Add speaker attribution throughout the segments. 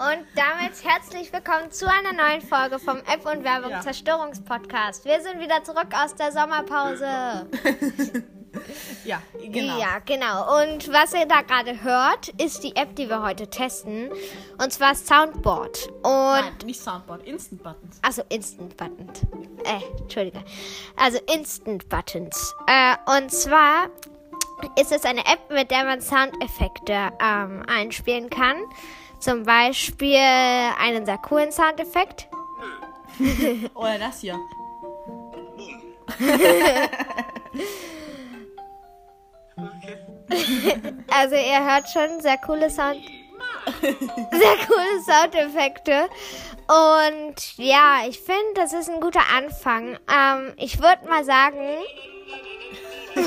Speaker 1: Und damit herzlich willkommen zu einer neuen Folge vom App und Werbung
Speaker 2: Ja.
Speaker 1: Zerstörungspodcast. Wir sind wieder zurück aus der Sommerpause.
Speaker 2: Ja, genau.
Speaker 1: Ja, genau. Und was ihr da gerade hört, ist die App, die wir heute testen. Und zwar Soundboard. Und
Speaker 2: Nein, nicht Soundboard, Instant Buttons.
Speaker 1: Also Instant Buttons. Äh, Entschuldige. Also Instant Buttons. Äh, und zwar ist es eine App, mit der man Soundeffekte ähm, einspielen kann. Zum Beispiel einen sehr coolen Soundeffekt.
Speaker 2: Oder das hier.
Speaker 1: Also ihr hört schon sehr coole Sound, sehr coole Soundeffekte. Und ja, ich finde, das ist ein guter Anfang. Ähm, ich würde mal sagen,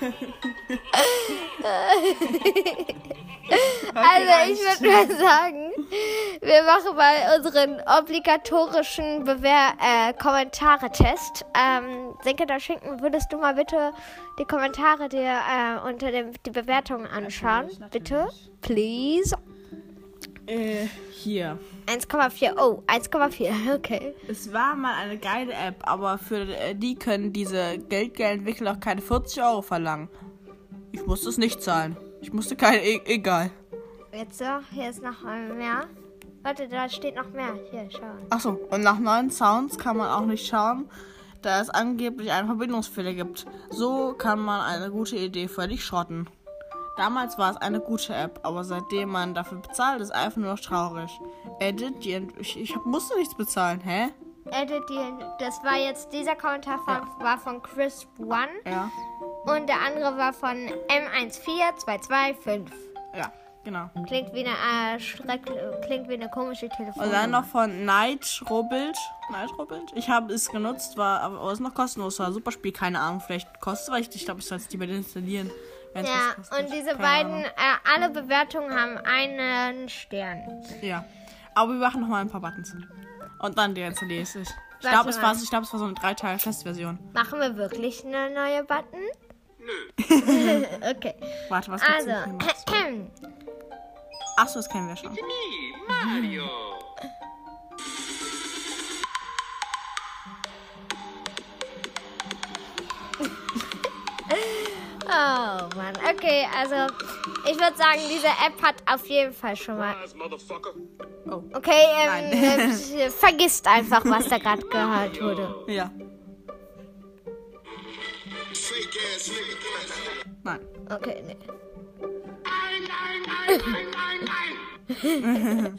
Speaker 1: also ich würde mal sagen, wir machen mal unseren obligatorischen äh, Kommentare-Test. Ähm, Senke der Schinken, würdest du mal bitte die Kommentare dir äh, unter dem die Bewertungen anschauen?
Speaker 2: Natürlich,
Speaker 1: Bitte,
Speaker 2: natürlich.
Speaker 1: please.
Speaker 2: Äh, hier.
Speaker 1: 1,4. Oh, 1,4. Okay.
Speaker 2: Es war mal eine geile App, aber für äh, die können diese Geldgeldentwickler auch keine 40 Euro verlangen. Ich musste es nicht zahlen. Ich musste keine, e egal.
Speaker 1: Jetzt so, hier ist noch mehr. Warte, da steht noch mehr. Hier, schau.
Speaker 2: Achso, und nach neuen Sounds kann man auch nicht schauen, da es angeblich einen Verbindungsfehler gibt. So kann man eine gute Idee völlig schrotten. Damals war es eine gute App, aber seitdem man dafür bezahlt, ist einfach nur noch traurig. Edit, die Ent ich, ich musste nichts bezahlen, hä?
Speaker 1: Edit die, das war jetzt, dieser Kommentar von, war von Chris One
Speaker 2: Ja,
Speaker 1: und der andere war von M14225.
Speaker 2: ja, genau.
Speaker 1: Klingt wie eine, äh, Schreck, klingt wie eine komische
Speaker 2: Und dann
Speaker 1: Telefonnummer.
Speaker 2: noch von Night Robild? Ich habe es genutzt, war aber es ist noch kostenlos. War super Spiel, keine Ahnung. Vielleicht kostet es, weil ich, ich glaube, ich soll es lieber installieren. Wenn's
Speaker 1: Ja, und diese
Speaker 2: Keine
Speaker 1: beiden, äh, alle Bewertungen haben einen Stern.
Speaker 2: Ja. Aber wir machen noch mal ein paar Buttons. Und dann deinstalliere ich es. Ich
Speaker 1: Warte
Speaker 2: glaube, es, war- ich glaub, es war so eine drei Teil Testversion.
Speaker 1: Machen wir wirklich eine neue Button? okay.
Speaker 2: Warte, was gibt's
Speaker 1: Also,
Speaker 2: denn hier noch? Achso, das kennen wir schon.
Speaker 3: Me, Mario.
Speaker 1: oh Mann. Okay, also ich würde sagen, diese App hat auf jeden Fall schon mal.
Speaker 2: Oh.
Speaker 1: Okay, ähm, äh, vergisst einfach, was da gerade gehört wurde.
Speaker 2: Ja. Nein.
Speaker 1: Okay, nee.
Speaker 3: Nein, nein, nein, nein, nein, nein.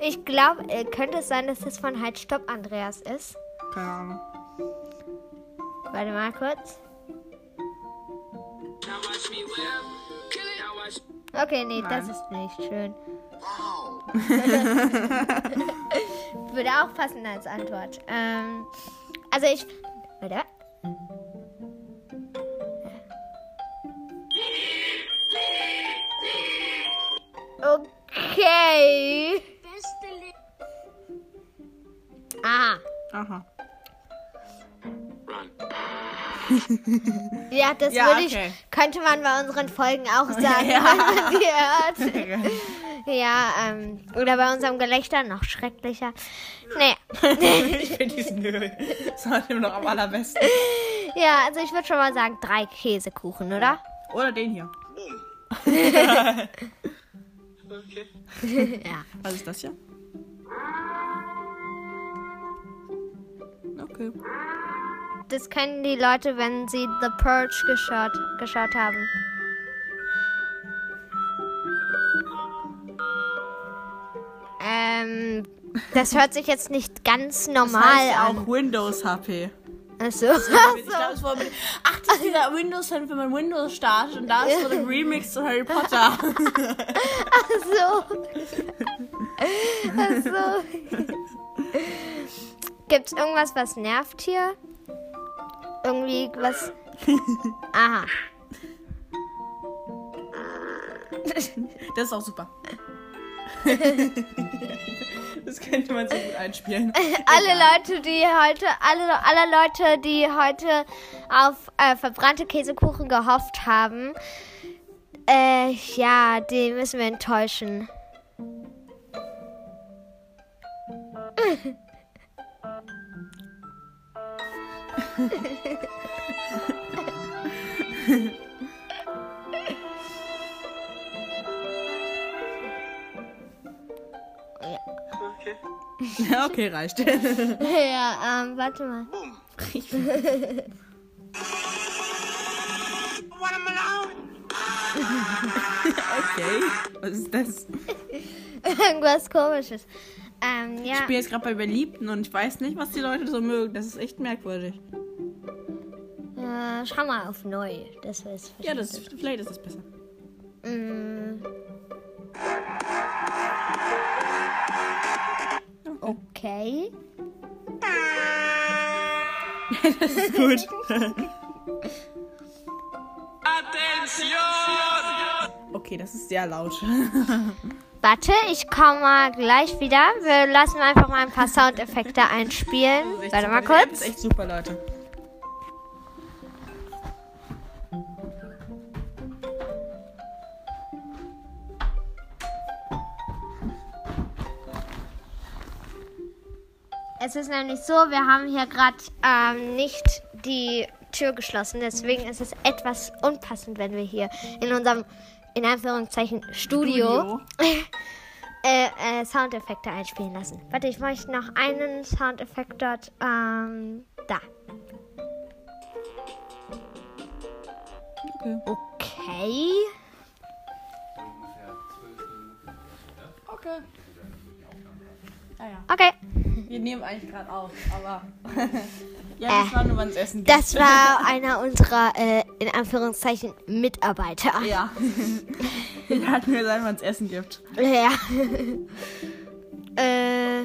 Speaker 1: Ich glaube, äh, könnte es sein, dass das von Halt Stopp Andreas ist?
Speaker 2: Keine Ahnung.
Speaker 1: Warte mal kurz. Okay, nee, das
Speaker 2: Nein.
Speaker 1: ist nicht schön. Würde auch passen als Antwort. Ähm, also ich. Warte. Okay. Aha.
Speaker 2: Aha.
Speaker 1: Ja, das
Speaker 2: Ja,
Speaker 1: würde
Speaker 2: okay.
Speaker 1: ich, könnte man bei unseren Folgen auch sagen,
Speaker 2: Ja.
Speaker 1: wenn man die hört. Ja, ähm, oder bei unserem Gelächter noch schrecklicher. Nee.
Speaker 2: ich finde diesen Sound noch am allerbesten.
Speaker 1: Ja, also ich würde schon mal sagen, drei Käsekuchen, oder?
Speaker 2: Oder den hier.
Speaker 3: Okay.
Speaker 1: ja.
Speaker 2: Was ist das hier? Okay.
Speaker 1: Das kennen die Leute, wenn sie The Purge geschaut, geschaut haben. Ähm, das hört sich jetzt nicht ganz
Speaker 2: Das
Speaker 1: normal
Speaker 2: heißt ja
Speaker 1: an.
Speaker 2: auch Windows HP.
Speaker 1: Achso.
Speaker 2: Ich es war mit- Ach, das ist dieser Windows, wenn man Windows startet und da ist so ein Remix zu Harry Potter.
Speaker 1: so. Ach so. Gibt's irgendwas, was nervt hier? Irgendwie was. Aha.
Speaker 2: Das ist auch super. Das könnte man so gut einspielen.
Speaker 1: alle Leute, die heute, alle, alle Leute, die heute auf äh, verbrannte Käsekuchen gehofft haben, äh, ja, die müssen wir enttäuschen.
Speaker 2: Ja, okay, reicht.
Speaker 1: ja, ähm, warte mal.
Speaker 2: Okay. Was ist das?
Speaker 1: Irgendwas komisches. Ähm,
Speaker 2: Ich
Speaker 1: ja.
Speaker 2: bin jetzt gerade bei Beliebten und ich weiß nicht, was die Leute so mögen. Das ist echt merkwürdig.
Speaker 1: Äh, schau mal auf neu. Das ist
Speaker 2: Ja, das, vielleicht ist das besser.
Speaker 1: Mm. Okay.
Speaker 2: Das ist gut.
Speaker 3: Attention!
Speaker 2: Okay, das ist sehr laut.
Speaker 1: Warte, ich komme mal gleich wieder. Wir lassen einfach mal ein paar Soundeffekte einspielen. Warte mal.
Speaker 2: Die App
Speaker 1: kurz.
Speaker 2: ist echt super, Leute.
Speaker 1: Ist nämlich so, wir haben hier gerade ähm, nicht die Tür geschlossen. Deswegen ist es etwas unpassend, wenn wir hier in unserem, in Anführungszeichen, Studio, Äh, äh, Soundeffekte einspielen lassen. Warte, ich möchte noch einen Soundeffekt dort. Ähm, da.
Speaker 2: Okay.
Speaker 1: Okay.
Speaker 2: Okay. Ah ja.
Speaker 1: Okay.
Speaker 2: Wir nehmen eigentlich gerade auf, aber. ja, das war nur, wann es Essen gibt.
Speaker 1: Das war einer unserer, äh, in Anführungszeichen, Mitarbeiter.
Speaker 2: Ja. Wir hatten mir sagen, wann es Essen gibt.
Speaker 1: Ja. äh,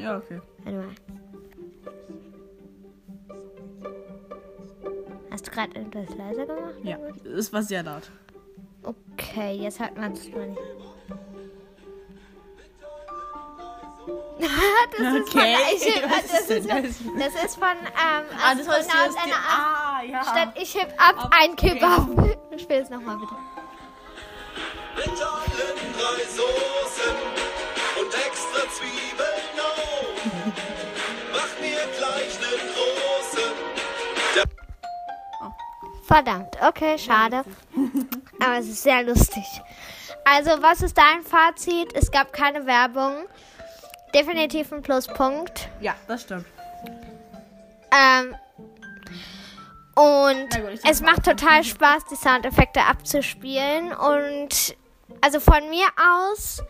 Speaker 2: Ja, okay.
Speaker 1: warte mal. Hast du gerade irgendwas leiser gemacht?
Speaker 2: Ja, es war sehr laut.
Speaker 1: Okay, jetzt hört man es nur nicht. das ist von,
Speaker 2: Okay.
Speaker 1: ich,
Speaker 2: Was
Speaker 1: das,
Speaker 2: ist
Speaker 1: ist,
Speaker 2: das?
Speaker 1: das ist von ähm,
Speaker 2: Ah, das war das
Speaker 1: Astronaut einer
Speaker 2: Ah, ja.
Speaker 1: Statt ich heb ab,
Speaker 2: Ab,
Speaker 1: ein
Speaker 2: okay.
Speaker 1: Kebab. Spiel es nochmal bitte.
Speaker 4: Mit allen drei Soßen und extra Zwiebeln auf. Mach mir gleich ne große.
Speaker 1: Verdammt, okay, schade. Aber es ist sehr lustig. Also, was ist dein Fazit? Es gab keine Werbung. Definitiv ein Pluspunkt.
Speaker 2: Ja, das stimmt.
Speaker 1: Ähm, und
Speaker 2: gut,
Speaker 1: es macht total Spaß, die Soundeffekte abzuspielen. Und also von mir aus,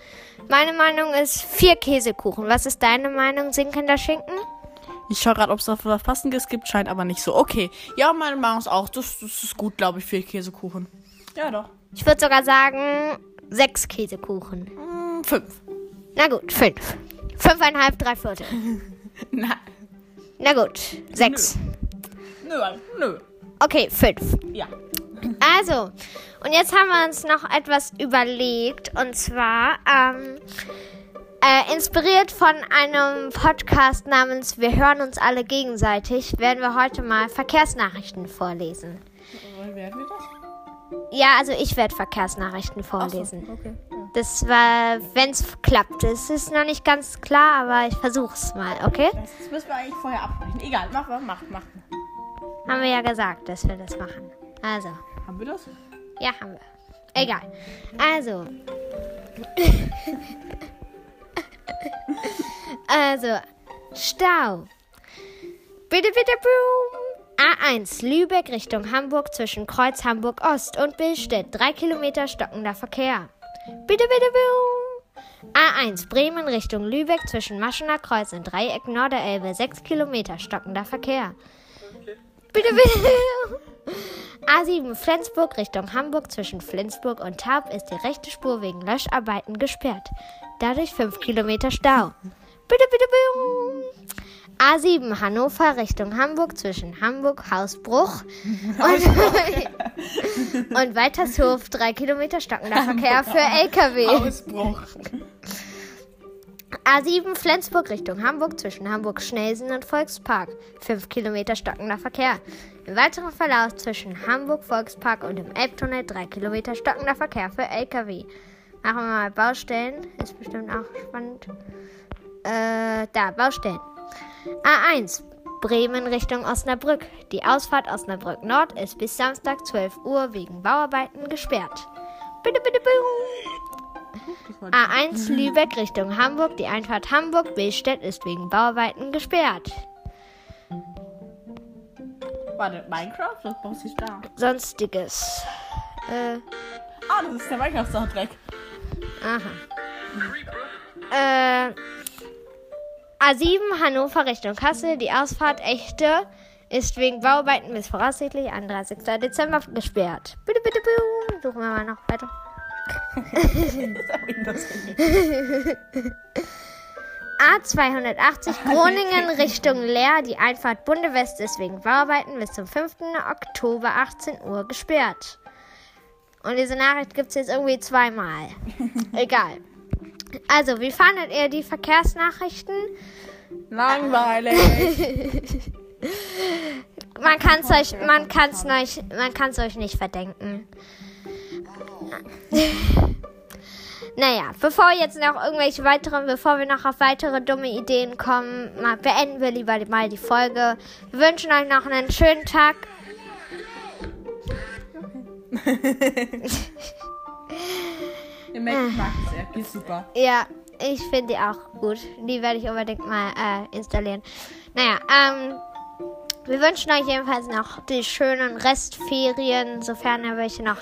Speaker 1: meine Meinung ist vier Käsekuchen. Was ist deine Meinung, sinkender Schinken?
Speaker 2: Ich schaue gerade, ob es da was Passendes gibt, scheint aber nicht so. Okay. Ja, meine Meinung ist auch. Das, das ist gut, glaube ich, für Käsekuchen. Ja, doch.
Speaker 1: Ich würde sogar sagen, sechs Käsekuchen.
Speaker 2: Hm, fünf.
Speaker 1: Na gut, fünf. Fünfeinhalb, drei Viertel.
Speaker 2: Na,
Speaker 1: Na gut, sechs.
Speaker 2: nö, nö.
Speaker 1: Okay, fünf.
Speaker 2: Ja.
Speaker 1: Also, und jetzt haben wir uns noch etwas überlegt. Und zwar, ähm, äh, inspiriert von einem Podcast namens Wir hören uns alle gegenseitig, werden wir heute mal Verkehrsnachrichten vorlesen.
Speaker 2: Werden wir das?
Speaker 1: Ja, also ich werde Verkehrsnachrichten vorlesen.
Speaker 2: Okay.
Speaker 1: Das war, wenn es klappt. Es ist noch nicht ganz klar, aber ich versuch's mal, okay?
Speaker 2: Das müssen wir eigentlich vorher absprechen. Egal, mach, mach, mach. mach.
Speaker 1: Haben wir ja gesagt, dass wir das machen. Also,
Speaker 2: Haben wir das?
Speaker 1: ja, haben wir. Egal. Also. also, Stau. Bitte, bitte, boom. A1 Lübeck Richtung Hamburg zwischen Kreuz Hamburg Ost und Billstedt. Drei Kilometer stockender Verkehr. Bitte, bitte, boom. A1 Bremen Richtung Lübeck zwischen Maschener Kreuz und Dreieck Norderelbe. Sechs Kilometer stockender Verkehr. Bitte, bitte. A7 Flensburg Richtung Hamburg zwischen Flensburg und Taub ist die rechte Spur wegen Löscharbeiten gesperrt. Dadurch 5 Kilometer Stau. Bitte, bitte, bitte. A7 Hannover Richtung Hamburg zwischen Hamburg Hausbruch und, und Weitershof 3 Kilometer stockender Verkehr für LKW.
Speaker 2: Ausbruch.
Speaker 1: A7 Flensburg Richtung Hamburg zwischen Hamburg-Schnelsen und Volkspark. 5 Kilometer stockender Verkehr. Im weiteren Verlauf zwischen Hamburg-Volkspark und dem Elbtunnel 3 Kilometer stockender Verkehr für LKW. Machen wir mal Baustellen. Ist bestimmt auch spannend. Äh, da, Baustellen. A1 Bremen Richtung Osnabrück. Die Ausfahrt Osnabrück Nord ist bis Samstag 12 Uhr wegen Bauarbeiten gesperrt. Bitte, bitte, bitte. A1 Lübeck Richtung Hamburg. Die Einfahrt Hamburg-Billstedt ist wegen Bauarbeiten gesperrt.
Speaker 2: Warte, Minecraft? Das brauchst du da.
Speaker 1: Sonstiges. Äh,
Speaker 2: Ah, das ist der Minecraft-Soundtrack.
Speaker 1: aha. Äh, A7 Hannover Richtung Kassel. Die Ausfahrt Echte ist wegen Bauarbeiten bis voraussichtlich 31. Dezember gesperrt. Bitte, bitte, bitte. Suchen wir mal noch weiter. A280 Groningen Richtung Leer. Die Einfahrt Bundewest ist wegen Bauarbeiten bis zum 5. Oktober 18 Uhr gesperrt. Und diese Nachricht gibt es jetzt irgendwie zweimal. Egal. Also, wie fandet ihr die Verkehrsnachrichten?
Speaker 2: Langweilig.
Speaker 1: Man kann es euch, man kann's euch, man kann's euch nicht verdenken. Naja, bevor jetzt noch irgendwelche weiteren, bevor wir noch auf weitere dumme Ideen kommen, mal beenden wir lieber mal die Folge. Wir wünschen euch noch einen schönen Tag.
Speaker 2: Der Mac mag es sehr. Die ist super.
Speaker 1: Ja, ich finde die auch gut. Die werde ich unbedingt mal äh, installieren. Naja, ähm, wir wünschen euch jedenfalls noch die schönen Restferien, sofern ihr welche noch,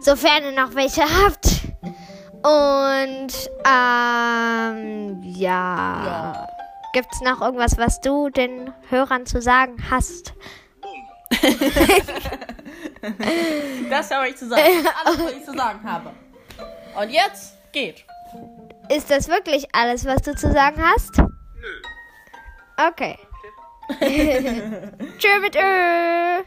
Speaker 1: sofern ihr noch welche habt. Und ähm, ja.
Speaker 2: Ja.
Speaker 1: Gibt's noch irgendwas, was du den Hörern zu sagen hast?
Speaker 2: Das habe ich zu sagen. Alles, was ich zu sagen habe. Und jetzt geht.
Speaker 1: Ist das wirklich alles, was du zu sagen hast?
Speaker 3: Nö.
Speaker 1: Okay. Tschö mit Ö.